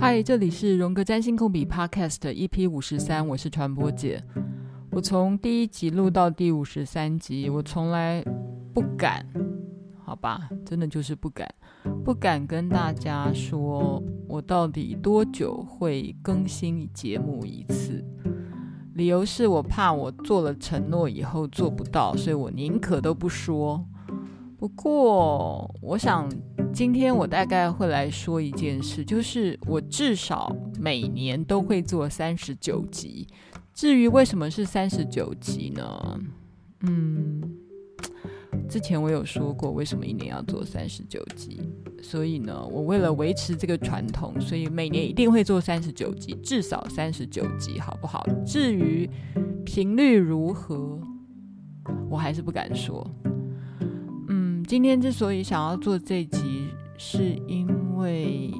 嗨，这里是荣格占星控笔 Podcast EP 五十三，我是传播姐。我从第一集录到第五十三集，我从来不敢，好吧，真的就是不敢，不敢跟大家说我到底多久会更新节目一次。理由是我怕我做了承诺以后做不到，所以我宁可都不说。不过，我想。今天我大概会来说一件事，就是我至少每年都会做三十九集。至于为什么是三十九集呢？嗯，之前我有说过为什么一年要做三十九集，所以呢，我为了维持这个传统，所以每年一定会做三十九集，至少三十九集，好不好？至于频率如何，我还是不敢说。嗯今天之所以想要做这集，是因为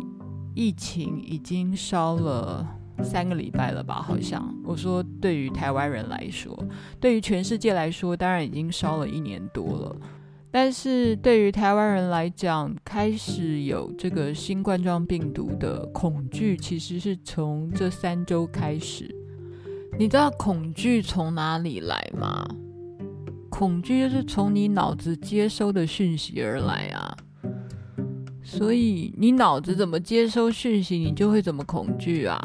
疫情已经烧了三个礼拜了吧？好像我说，对于台湾人来说，对于全世界来说，当然已经烧了一年多了。但是对于台湾人来讲，开始有这个新冠状病毒的恐惧，其实是从这三周开始。你知道恐惧从哪里来吗？恐惧就是从你脑子接收的讯息而来啊，所以你脑子怎么接收讯息，你就会怎么恐惧啊。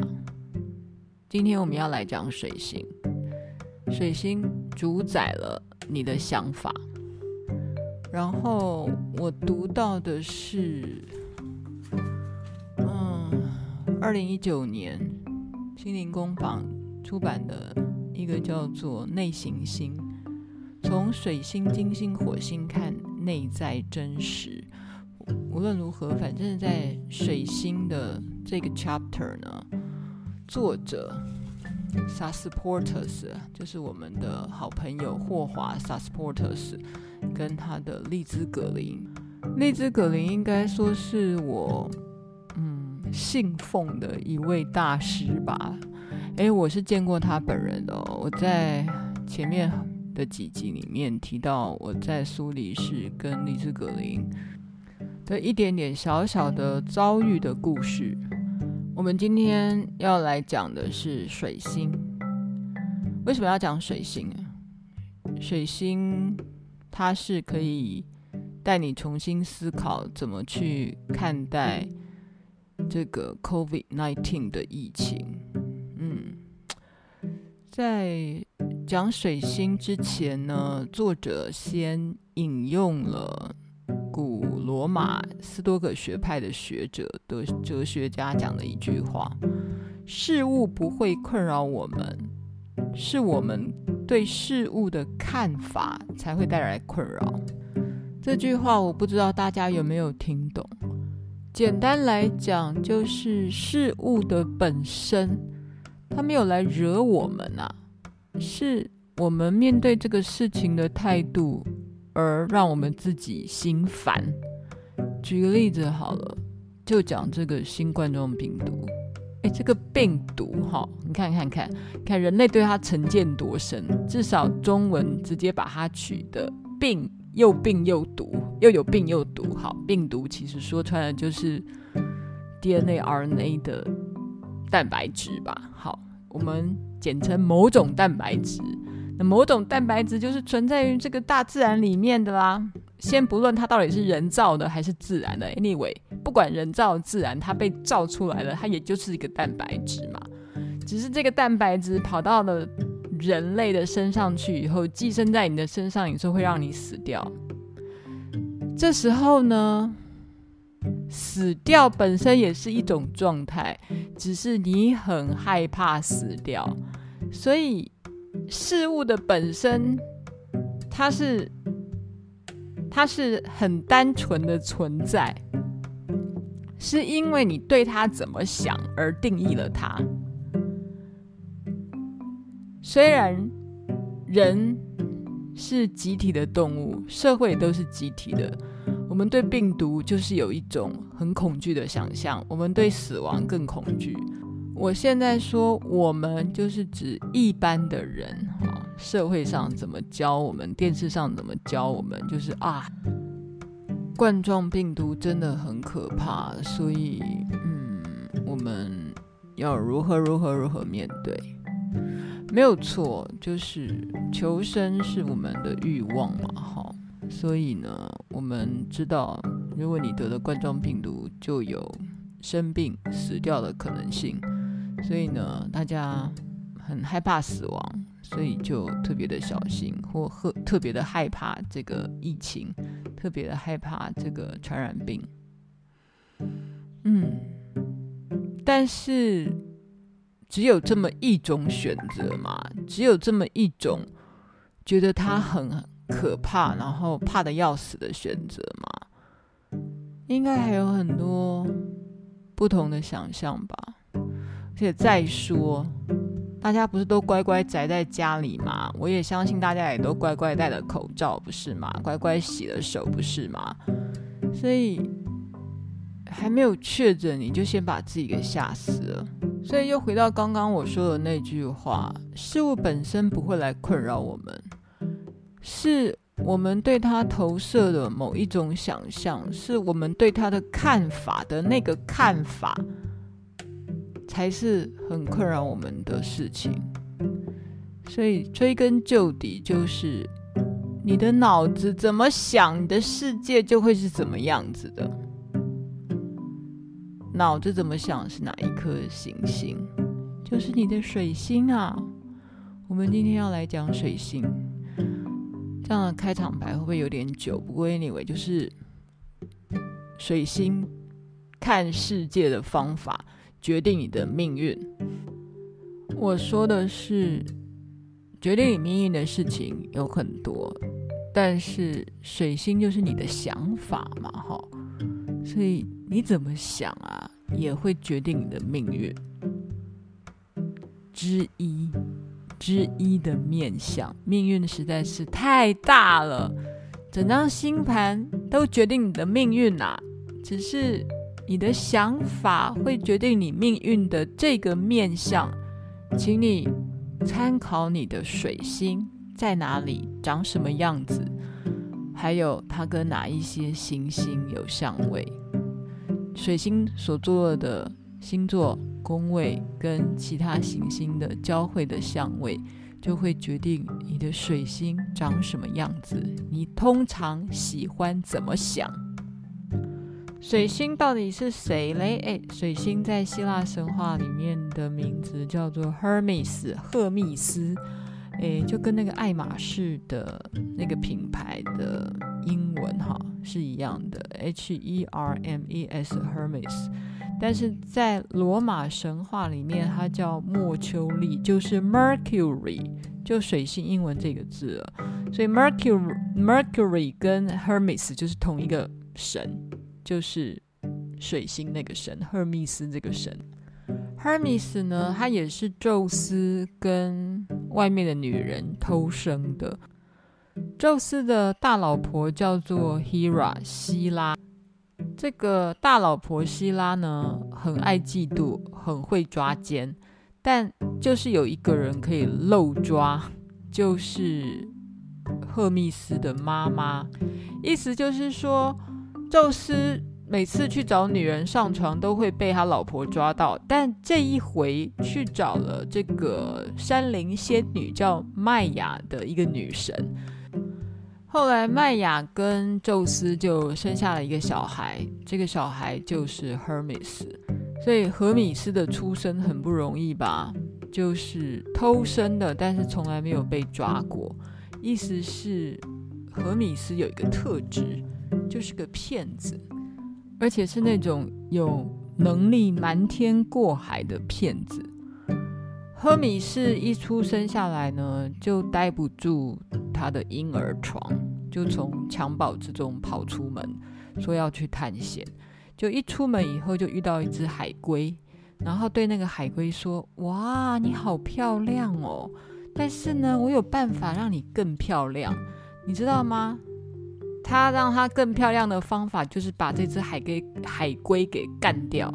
今天我们要来讲水星，水星主宰了你的想法。然后我读到的是，嗯，二零一九年心灵工坊出版的一个叫做《内行星》。从水星、金星、火星看内在真实。无论如何，反正在水星的这个 chapter 呢，作者 Sasportus 就是我们的好朋友霍华 Sasportus 跟他的丽兹葛林。丽兹葛林应该说是我嗯信奉的一位大师吧。诶，我是见过他本人的哦，我在前面。的几集里面提到，我在苏黎世跟丽兹格林的一点点小小的遭遇的故事。我们今天要来讲的是水星。为什么要讲水星啊？水星它是可以带你重新思考怎么去看待这个 COVID-19 的疫情。嗯，在。讲水星之前呢，作者先引用了古罗马斯多葛学派的学者的哲学家讲的一句话：“事物不会困扰我们，是我们对事物的看法才会带来困扰。”这句话我不知道大家有没有听懂。简单来讲，就是事物的本身，它没有来惹我们啊。是我们面对这个事情的态度，而让我们自己心烦。举个例子好了，就讲这个新冠状病毒。哎，这个病毒哈，你看看看，看人类对它成见多深。至少中文直接把它取的“病”又病又毒，又有病又毒。好，病毒其实说穿了就是 DNA、RNA 的蛋白质吧。好，我们。简称某种蛋白质，那某种蛋白质就是存在于这个大自然里面的啦。先不论它到底是人造的还是自然的，anyway，不管人造自然，它被造出来了，它也就是一个蛋白质嘛。只是这个蛋白质跑到了人类的身上去以后，寄生在你的身上，有时候会让你死掉。这时候呢，死掉本身也是一种状态，只是你很害怕死掉。所以，事物的本身，它是，它是很单纯的存在，是因为你对它怎么想而定义了它。虽然人是集体的动物，社会都是集体的，我们对病毒就是有一种很恐惧的想象，我们对死亡更恐惧。我现在说我们就是指一般的人哈，社会上怎么教我们，电视上怎么教我们，就是啊，冠状病毒真的很可怕，所以嗯，我们要如何如何如何面对？没有错，就是求生是我们的欲望嘛，哈。所以呢，我们知道，如果你得了冠状病毒，就有生病死掉的可能性。所以呢，大家很害怕死亡，所以就特别的小心，或特特别的害怕这个疫情，特别的害怕这个传染病。嗯，但是只有这么一种选择嘛？只有这么一种觉得它很可怕，然后怕得要死的选择嘛？应该还有很多不同的想象吧。而且再说，大家不是都乖乖宅在家里吗？我也相信大家也都乖乖戴了口罩，不是吗？乖乖洗了手，不是吗？所以还没有确诊，你就先把自己给吓死了。所以又回到刚刚我说的那句话：事物本身不会来困扰我们，是我们对它投射的某一种想象，是我们对它的看法的那个看法。才是很困扰我们的事情，所以追根究底，就是你的脑子怎么想，你的世界就会是怎么样子的。脑子怎么想是哪一颗行星？就是你的水星啊。我们今天要来讲水星，这样的开场白会不会有点久？不过 anyway，就是水星看世界的方法。决定你的命运。我说的是，决定你命运的事情有很多，但是水星就是你的想法嘛，哈，所以你怎么想啊，也会决定你的命运之一之一的面相。命运实在是太大了，整张星盘都决定你的命运呐，只是。你的想法会决定你命运的这个面相，请你参考你的水星在哪里，长什么样子，还有它跟哪一些行星有相位。水星所做的星座宫位跟其他行星的交汇的相位，就会决定你的水星长什么样子。你通常喜欢怎么想？水星到底是谁嘞？哎，水星在希腊神话里面的名字叫做 Hermes，赫密斯，哎，就跟那个爱马仕的那个品牌的英文哈是一样的，H-E-R-M-E-S，Hermes。但是在罗马神话里面，它叫莫丘利，就是 Mercury，就水星英文这个字了。所以 Mercury，Mercury 跟 Hermes 就是同一个神。就是水星那个神，赫密斯这个神。赫密斯呢，他也是宙斯跟外面的女人偷生的。宙斯的大老婆叫做 Hera 希拉。这个大老婆希拉呢，很爱嫉妒，很会抓奸，但就是有一个人可以漏抓，就是赫密斯的妈妈。意思就是说。宙斯每次去找女人上床，都会被他老婆抓到。但这一回去找了这个山林仙女，叫麦雅的一个女神。后来麦雅跟宙斯就生下了一个小孩，这个小孩就是 Hermes。所以荷米斯的出生很不容易吧？就是偷生的，但是从来没有被抓过。意思是荷米斯有一个特质。就是个骗子，而且是那种有能力瞒天过海的骗子。赫米是一出生下来呢，就待不住他的婴儿床，就从襁褓之中跑出门，说要去探险。就一出门以后，就遇到一只海龟，然后对那个海龟说：“哇，你好漂亮哦！但是呢，我有办法让你更漂亮，你知道吗？”他让它更漂亮的方法，就是把这只海龟海龟给干掉，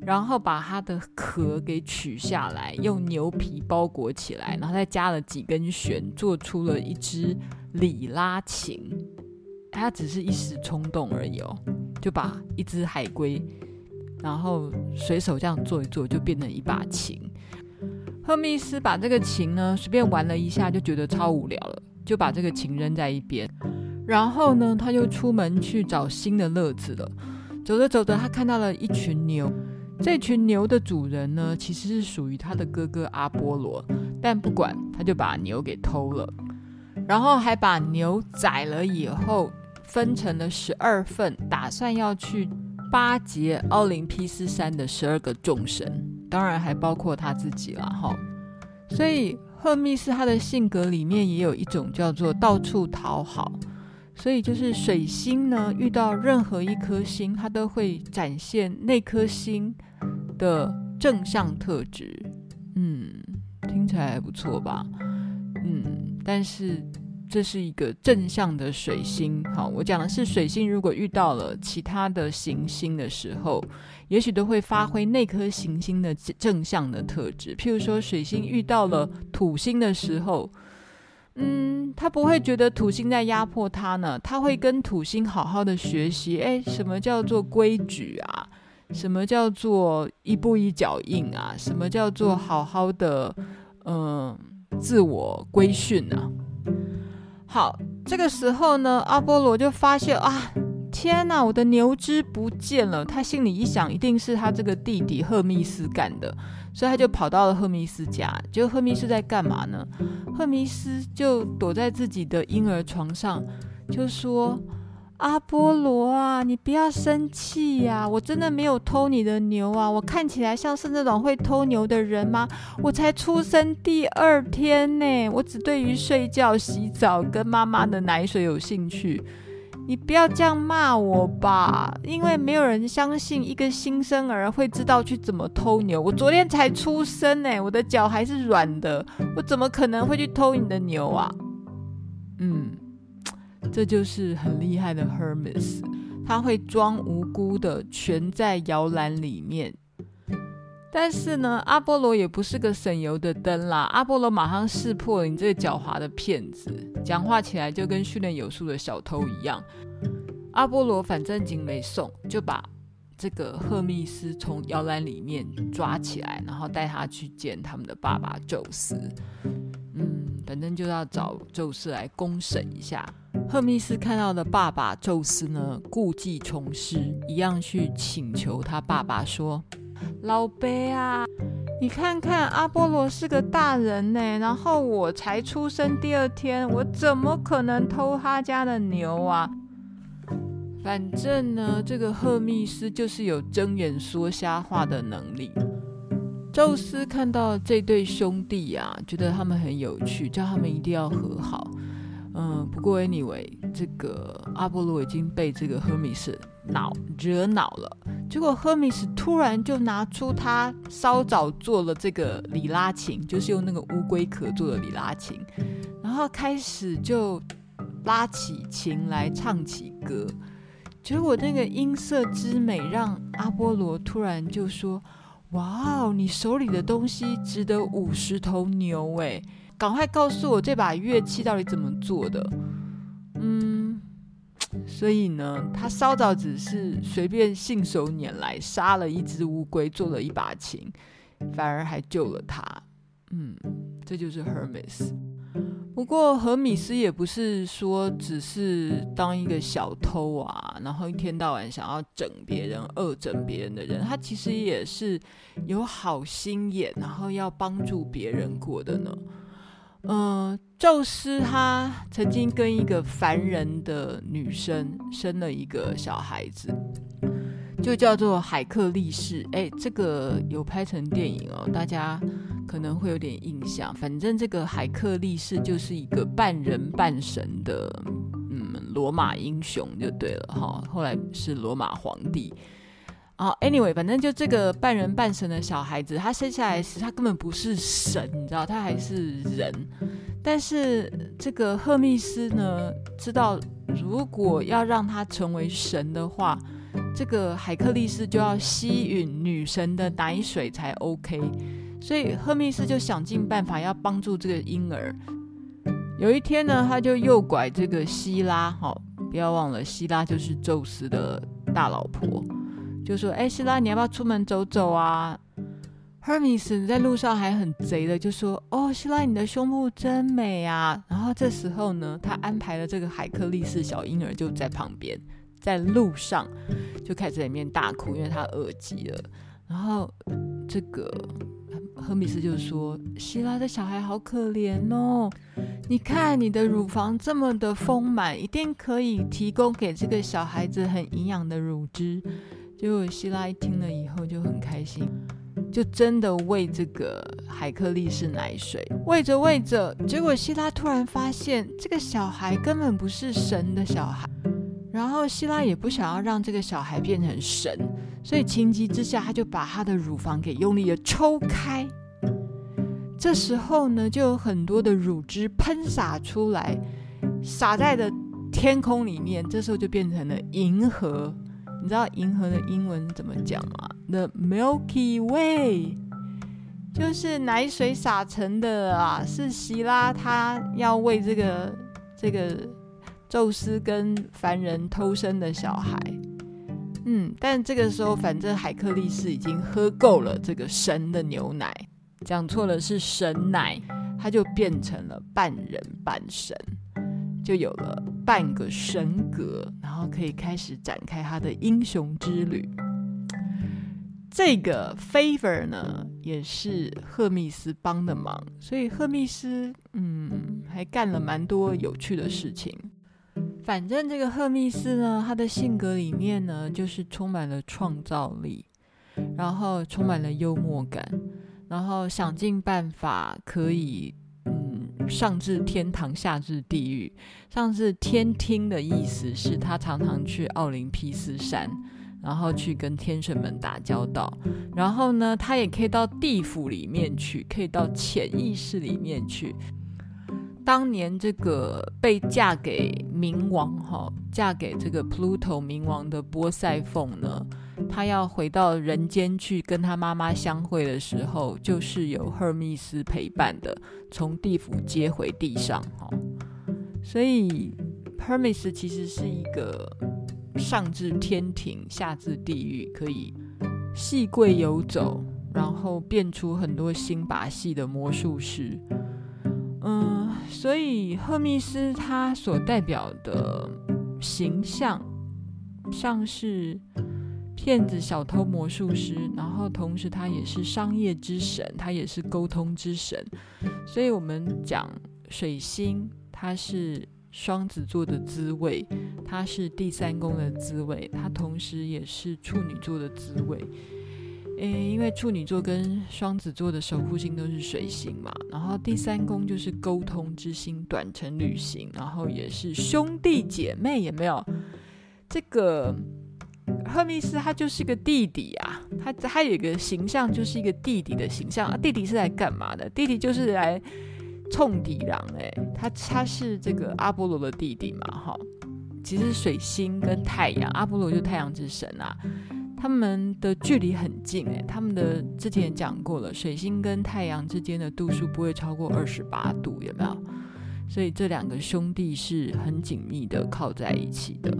然后把它的壳给取下来，用牛皮包裹起来，然后再加了几根弦，做出了一支里拉琴。他只是一时冲动而已哦，就把一只海龟然后随手这样做一做，就变成一把琴。赫密斯把这个琴呢随便玩了一下，就觉得超无聊了，就把这个琴扔在一边。然后呢，他就出门去找新的乐子了。走着走着，他看到了一群牛。这群牛的主人呢，其实是属于他的哥哥阿波罗，但不管，他就把牛给偷了，然后还把牛宰了以后，分成了十二份，打算要去巴结奥林匹斯山的十二个众神，当然还包括他自己了哈。所以赫密斯他的性格里面也有一种叫做到处讨好。所以就是水星呢，遇到任何一颗星，它都会展现那颗星的正向特质。嗯，听起来还不错吧？嗯，但是这是一个正向的水星。好，我讲的是水星，如果遇到了其他的行星的时候，也许都会发挥那颗行星的正向的特质。譬如说，水星遇到了土星的时候。他不会觉得土星在压迫他呢，他会跟土星好好的学习。哎，什么叫做规矩啊？什么叫做一步一脚印啊？什么叫做好好的嗯、呃、自我规训啊？好，这个时候呢，阿波罗就发现啊，天哪，我的牛只不见了。他心里一想，一定是他这个弟弟赫密斯干的。所以他就跑到了赫密斯家，结果赫密斯在干嘛呢？赫密斯就躲在自己的婴儿床上，就说：“阿波罗啊，你不要生气呀，我真的没有偷你的牛啊，我看起来像是那种会偷牛的人吗？我才出生第二天呢，我只对于睡觉、洗澡跟妈妈的奶水有兴趣。”你不要这样骂我吧，因为没有人相信一个新生儿会知道去怎么偷牛。我昨天才出生呢，我的脚还是软的，我怎么可能会去偷你的牛啊？嗯，这就是很厉害的 Hermes，他会装无辜的蜷在摇篮里面。但是呢，阿波罗也不是个省油的灯啦。阿波罗马上识破了你这个狡猾的骗子，讲话起来就跟训练有素的小偷一样。阿波罗反正警没送，就把这个赫密斯从摇篮里面抓起来，然后带他去见他们的爸爸宙斯。嗯，反正就要找宙斯来公审一下。赫密斯看到的爸爸宙斯呢，故技重施，一样去请求他爸爸说。老伯啊，你看看阿波罗是个大人呢，然后我才出生第二天，我怎么可能偷他家的牛啊？反正呢，这个赫密斯就是有睁眼说瞎话的能力。宙斯看到这对兄弟啊，觉得他们很有趣，叫他们一定要和好。嗯，不过 anyway，这个阿波罗已经被这个赫密斯恼惹恼了。结果赫米斯突然就拿出他稍早做了这个里拉琴，就是用那个乌龟壳做的里拉琴，然后开始就拉起琴来唱起歌。结果那个音色之美，让阿波罗突然就说：“哇哦，你手里的东西值得五十头牛哎！赶快告诉我这把乐器到底怎么做的？”嗯。所以呢，他稍早只是随便信手拈来杀了一只乌龟，做了一把琴，反而还救了他。嗯，这就是 Hermes。不过荷米斯也不是说只是当一个小偷啊，然后一天到晚想要整别人、恶整别人的人，他其实也是有好心眼，然后要帮助别人过的呢。嗯、宙斯他曾经跟一个凡人的女生生了一个小孩子，就叫做海克力士。哎，这个有拍成电影哦，大家可能会有点印象。反正这个海克力士就是一个半人半神的，嗯，罗马英雄就对了哈。后来是罗马皇帝。哦，anyway，反正就这个半人半神的小孩子，他生下来时他根本不是神，你知道，他还是人。但是这个赫密斯呢，知道如果要让他成为神的话，这个海克力士就要吸吮女神的奶水才 OK。所以赫密斯就想尽办法要帮助这个婴儿。有一天呢，他就诱拐这个希拉，好，不要忘了，希拉就是宙斯的大老婆。就说：“哎，希拉，你要不要出门走走啊？” Hermes 在路上还很贼的就说：“哦，希拉，你的胸部真美啊！”然后这时候呢，他安排了这个海克力士小婴儿就在旁边，在路上就开始在里面大哭，因为他饿极了。然后这个赫米斯就说：“希拉的小孩好可怜哦，你看你的乳房这么的丰满，一定可以提供给这个小孩子很营养的乳汁。”结果希拉一听了以后就很开心。就真的喂这个海克力士奶水，喂着喂着，结果希拉突然发现这个小孩根本不是神的小孩，然后希拉也不想要让这个小孩变成神，所以情急之下，他就把他的乳房给用力的抽开。这时候呢，就有很多的乳汁喷洒出来，洒在了天空里面，这时候就变成了银河。你知道银河的英文怎么讲吗？The Milky Way，就是奶水洒成的啊，是希拉他要为这个这个宙斯跟凡人偷生的小孩。嗯，但这个时候反正海克力士已经喝够了这个神的牛奶，讲错了是神奶，他就变成了半人半神。就有了半个神格，然后可以开始展开他的英雄之旅。这个 favor 呢，也是赫密斯帮的忙，所以赫密斯嗯，还干了蛮多有趣的事情。反正这个赫密斯呢，他的性格里面呢，就是充满了创造力，然后充满了幽默感，然后想尽办法可以。嗯上至天堂，下至地狱。上至天听的意思是他常常去奥林匹斯山，然后去跟天神们打交道。然后呢，他也可以到地府里面去，可以到潜意识里面去。当年这个被嫁给冥王哈，嫁给这个 Pluto 冥王的波塞凤呢。他要回到人间去跟他妈妈相会的时候，就是由赫密斯陪伴的，从地府接回地上哈。所以赫密斯其实是一个上至天庭，下至地狱，可以细贵游走，然后变出很多新把戏的魔术师。嗯，所以赫密斯他所代表的形象，像是。骗子、小偷、魔术师，然后同时他也是商业之神，他也是沟通之神。所以，我们讲水星，它是双子座的滋味，它是第三宫的滋味，它同时也是处女座的滋味。诶，因为处女座跟双子座的守护星都是水星嘛，然后第三宫就是沟通之星，短程旅行，然后也是兄弟姐妹，有没有？这个。赫密斯他就是个弟弟啊，他他有一个形象，就是一个弟弟的形象啊。弟弟是来干嘛的？弟弟就是来冲敌狼哎，他他是这个阿波罗的弟弟嘛哈。其实水星跟太阳，阿波罗就是太阳之神啊，他们的距离很近哎，他们的之前也讲过了，水星跟太阳之间的度数不会超过二十八度，有没有？所以这两个兄弟是很紧密的靠在一起的。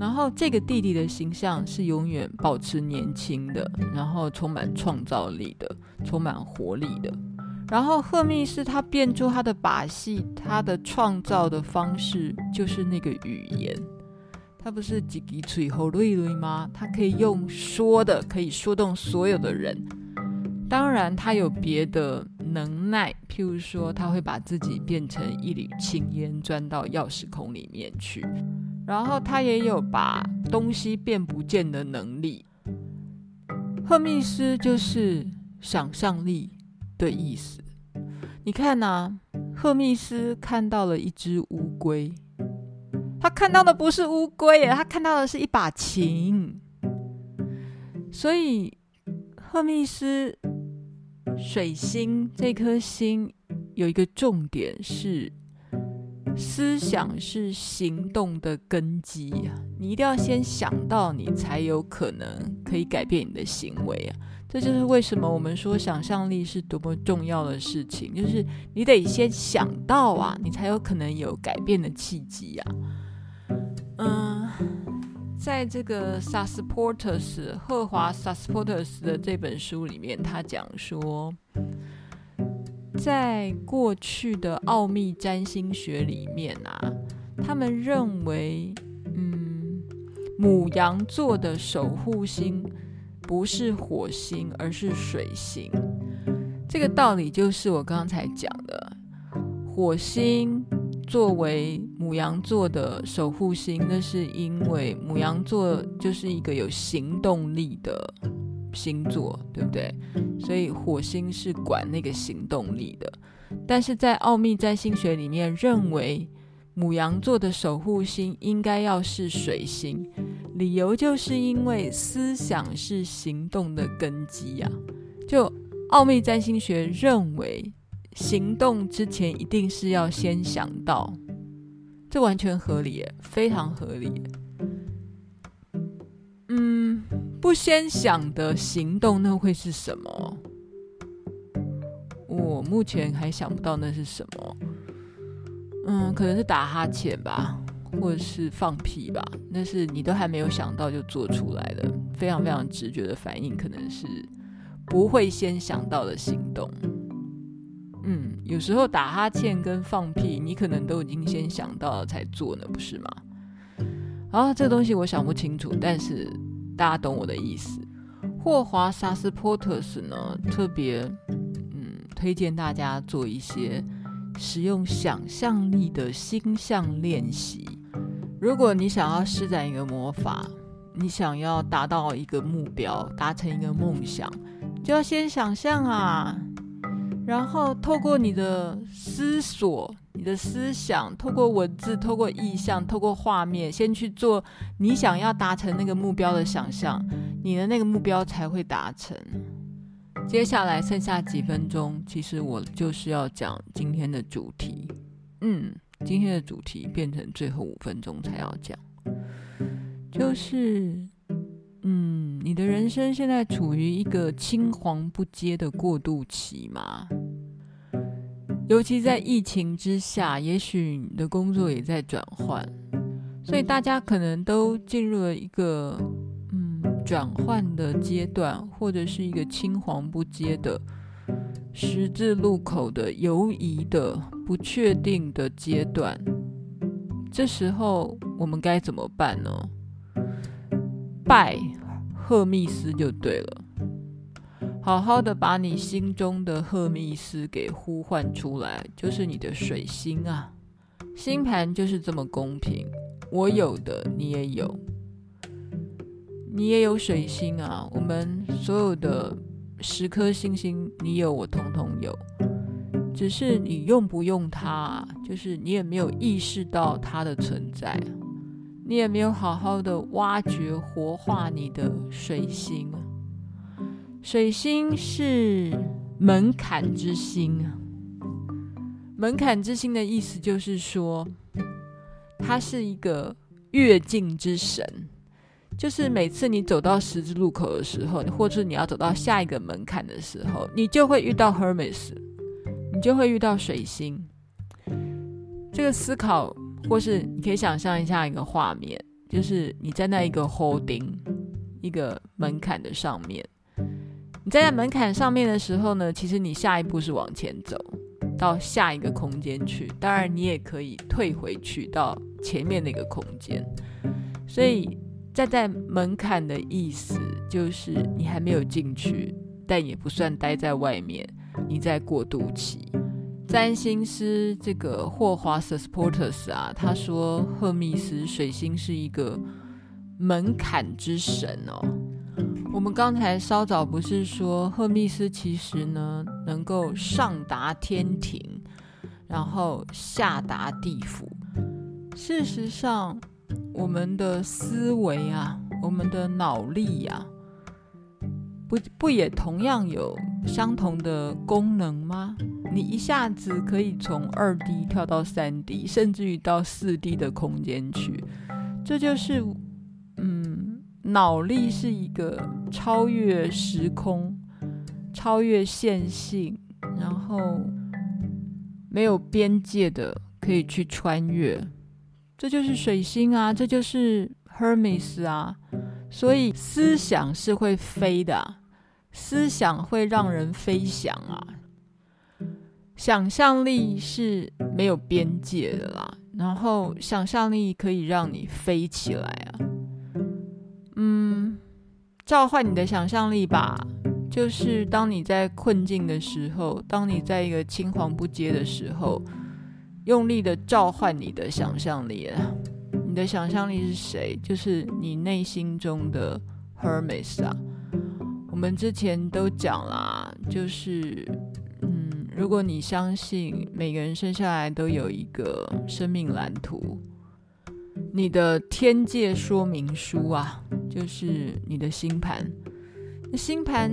然后这个弟弟的形象是永远保持年轻的，然后充满创造力的，充满活力的。然后赫密斯他变出他的把戏，他的创造的方式就是那个语言。他不是几几嘴后瑞瑞吗？他可以用说的，可以说动所有的人。当然，他有别的能耐，譬如说，他会把自己变成一缕青烟，钻到钥匙孔里面去。然后他也有把东西变不见的能力。赫密斯就是想象力的意思。你看呐、赫密斯看到了一只乌龟，他看到的不是乌龟耶，他看到的是一把琴。所以赫密斯水星这颗星有一个重点是。思想是行动的根基啊！你一定要先想到，你才有可能可以改变你的行为啊！这就是为什么我们说想象力是多么重要的事情，就是你得先想到啊，你才有可能有改变的契机啊！嗯，在这个萨斯波特斯赫华萨斯波特斯的这本书里面，他讲说，在过去的奥秘占星学里面啊，他们认为，嗯，母羊座的守护星不是火星，而是水星。这个道理就是我刚才讲的，火星。作为母羊座的守护星，那是因为母羊座就是一个有行动力的星座，对不对？所以火星是管那个行动力的。但是在奥秘占星学里面，认为母羊座的守护星应该要是水星，理由就是因为思想是行动的根基呀。就奥秘占星学认为。行动之前一定是要先想到，这完全合理，非常合理。嗯，不先想的行动，那会是什么？我目前还想不到那是什么。嗯，可能是打哈欠吧，或者是放屁吧。那是你都还没有想到就做出来的，非常非常直觉的反应，可能是不会先想到的行动。嗯，有时候打哈欠跟放屁，你可能都已经先想到了才做呢，不是吗？啊，这个东西我想不清楚，但是大家懂我的意思。霍华萨斯波特斯呢，特别嗯推荐大家做一些使用想象力的星象练习。如果你想要施展一个魔法，你想要达到一个目标，达成一个梦想，就要先想象啊。然后透过你的思索、你的思想，透过文字、透过意象、透过画面，先去做你想要达成那个目标的想象，你的那个目标才会达成。接下来剩下几分钟，其实我就是要讲今天的主题。嗯，今天的主题变成最后五分钟才要讲，就是。嗯，你的人生现在处于一个青黄不接的过渡期吗？尤其在疫情之下，也许你的工作也在转换，所以大家可能都进入了一个嗯转换的阶段，或者是一个青黄不接的十字路口的犹疑的不确定的阶段。这时候我们该怎么办呢？拜赫密斯就对了，好好的把你心中的赫密斯给呼唤出来，就是你的水星啊。星盘就是这么公平，我有的你也有，你也有水星啊。我们所有的十颗星星，你有我统统有，只是你用不用它，就是你也没有意识到它的存在。你也没有好好的挖掘活化你的水星，水星是门槛之星。门槛之星的意思就是说，它是一个跃进之神，就是每次你走到十字路口的时候，或者你要走到下一个门槛的时候，你就会遇到 Hermes，你就会遇到水星。这个思考。或是你可以想象一下一个画面，就是你在那一个 holding 一个门槛的上面，你站在门槛上面的时候呢，其实你下一步是往前走到下一个空间去，当然你也可以退回去到前面那个空间。所以站在门槛的意思就是你还没有进去，但也不算待在外面，你在过渡期。占星师这个霍华斯波特斯啊，他说赫密斯水星是一个门槛之神哦。我们刚才稍早不是说赫密斯其实呢能够上达天庭，然后下达地府。事实上，我们的思维啊，我们的脑力呀、啊，不不也同样有相同的功能吗？你一下子可以从二 D 跳到三 D，甚至于到四 D 的空间去，这就是，嗯，脑力是一个超越时空、超越线性，然后没有边界的，可以去穿越。这就是水星啊，这就是 Hermes 啊，所以思想是会飞的，思想会让人飞翔啊，想象力是没有边界的啦，然后想象力可以让你飞起来啊，嗯，召唤你的想象力吧，就是当你在困境的时候，当你在一个青黄不接的时候。用力的召唤你的想象力！你的想象力是谁？就是你内心中的 Hermes 啊。我们之前都讲啦，就是嗯，如果你相信每个人生下来都有一个生命蓝图，你的天界说明书啊，就是你的星盘。星盘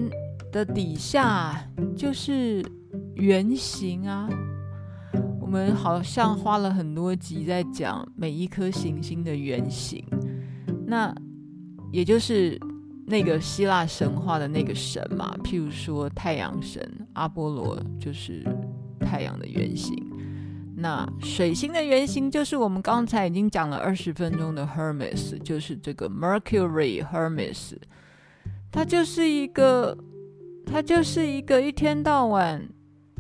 的底下就是圆形啊。我们好像花了很多集在讲每一颗行星的原型，那也就是那个希腊神话的那个神嘛。譬如说太阳神阿波罗就是太阳的原型，那水星的原型就是我们刚才已经讲了二十分钟的 Hermes，就是这个 Mercury Hermes，它就是一个，它就是一个一天到晚。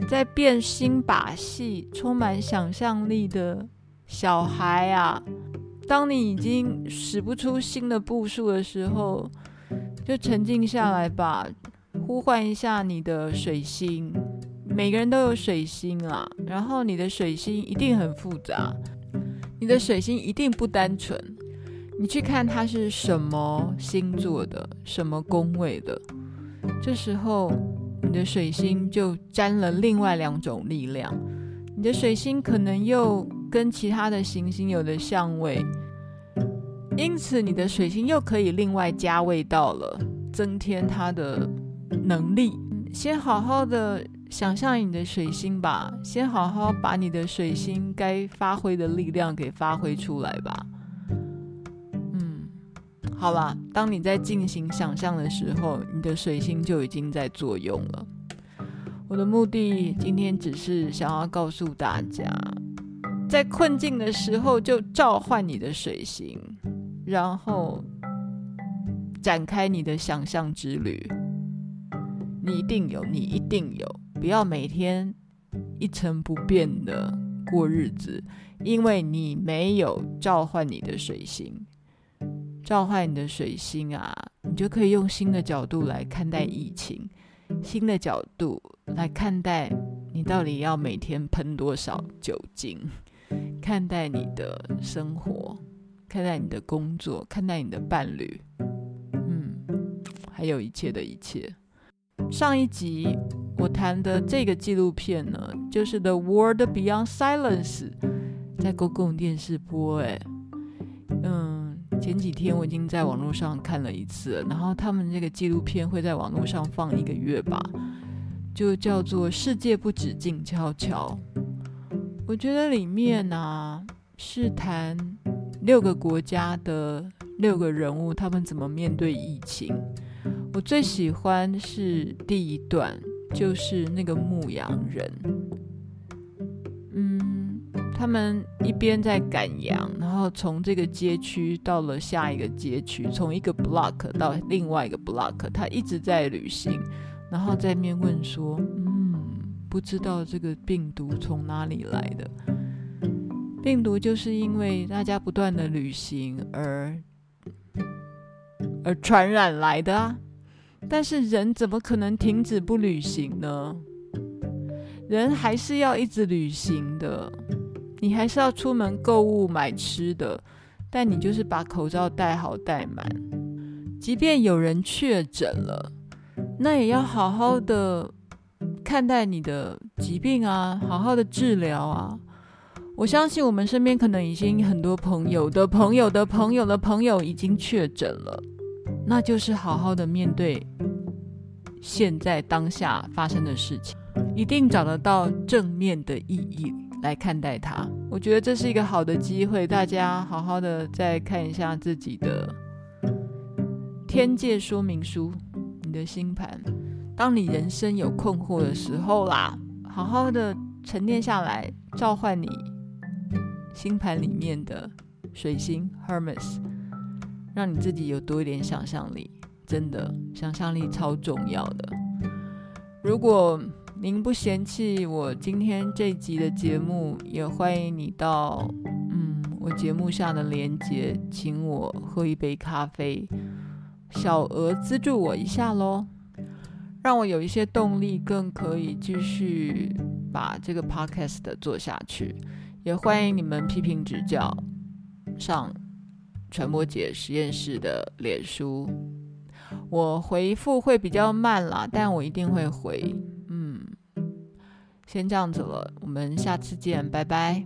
在变新把戏，充满想象力的小孩啊！当你已经使不出新的步数的时候，就沉静下来吧，呼唤一下你的水星。每个人都有水星啊，然后你的水星一定很复杂，你的水星一定不单纯。你去看它是什么星座的，什么宫位的，这时候。你的水星就沾了另外两种力量，你的水星可能又跟其他的行星有的相位，因此你的水星又可以另外加味道了，增添它的能力。先好好的想象你的水星吧，先好好把你的水星该发挥的力量给发挥出来吧。嗯好啦，当你在进行想象的时候，你的水星就已经在作用了。我的目的今天只是想要告诉大家，在困境的时候就召唤你的水星，然后展开你的想象之旅。你一定有，你一定有，不要每天一成不变的过日子，因为你没有召唤你的水星。召唤你的水星啊，你就可以用新的角度来看待疫情，新的角度来看待你到底要每天喷多少酒精，看待你的生活，看待你的工作，看待你的伴侣，嗯，还有一切的一切。上一集我谈的这个纪录片呢，就是《The World Beyond Silence》，在公共电视播，哎，嗯。前几天我已经在网络上看了一次，然后他们这个纪录片会在网络上放一个月吧，就叫做《世界不止静悄悄》。我觉得里面呢、是谈六个国家的六个人物，他们怎么面对疫情。我最喜欢是第一段，就是那个牧羊人。嗯他们一边在赶羊，然后从这个街区到了下一个街区，从一个 block 到另外一个 block，他一直在旅行，然后在面问说：“嗯，不知道这个病毒从哪里来的？病毒就是因为大家不断的旅行而而传染来的啊！但是人怎么可能停止不旅行呢？人还是要一直旅行的。”你还是要出门购物买吃的，但你就是把口罩戴好戴满。即便有人确诊了，那也要好好的看待你的疾病啊，好好的治疗啊。我相信我们身边可能已经很多朋友的朋友的朋友的朋友已经确诊了，那就是好好的面对现在当下发生的事情，一定找得到正面的意义。来看待它，我觉得这是一个好的机会，大家好好的再看一下自己的天界说明书，你的星盘。当你人生有困惑的时候啦，好好的沉淀下来，召唤你星盘里面的水星 Hermes，让你自己有多一点想象力。真的，想象力超重要的。如果您不嫌弃我今天这集的节目，也欢迎你到嗯我节目下的连接，请我喝一杯咖啡，小额资助我一下喽，让我有一些动力，更可以继续把这个 podcast 做下去。也欢迎你们批评指教，上传播姐实验室的脸书，我回复会比较慢啦，但我一定会回。嗯先这样子了，我们下次见，拜拜。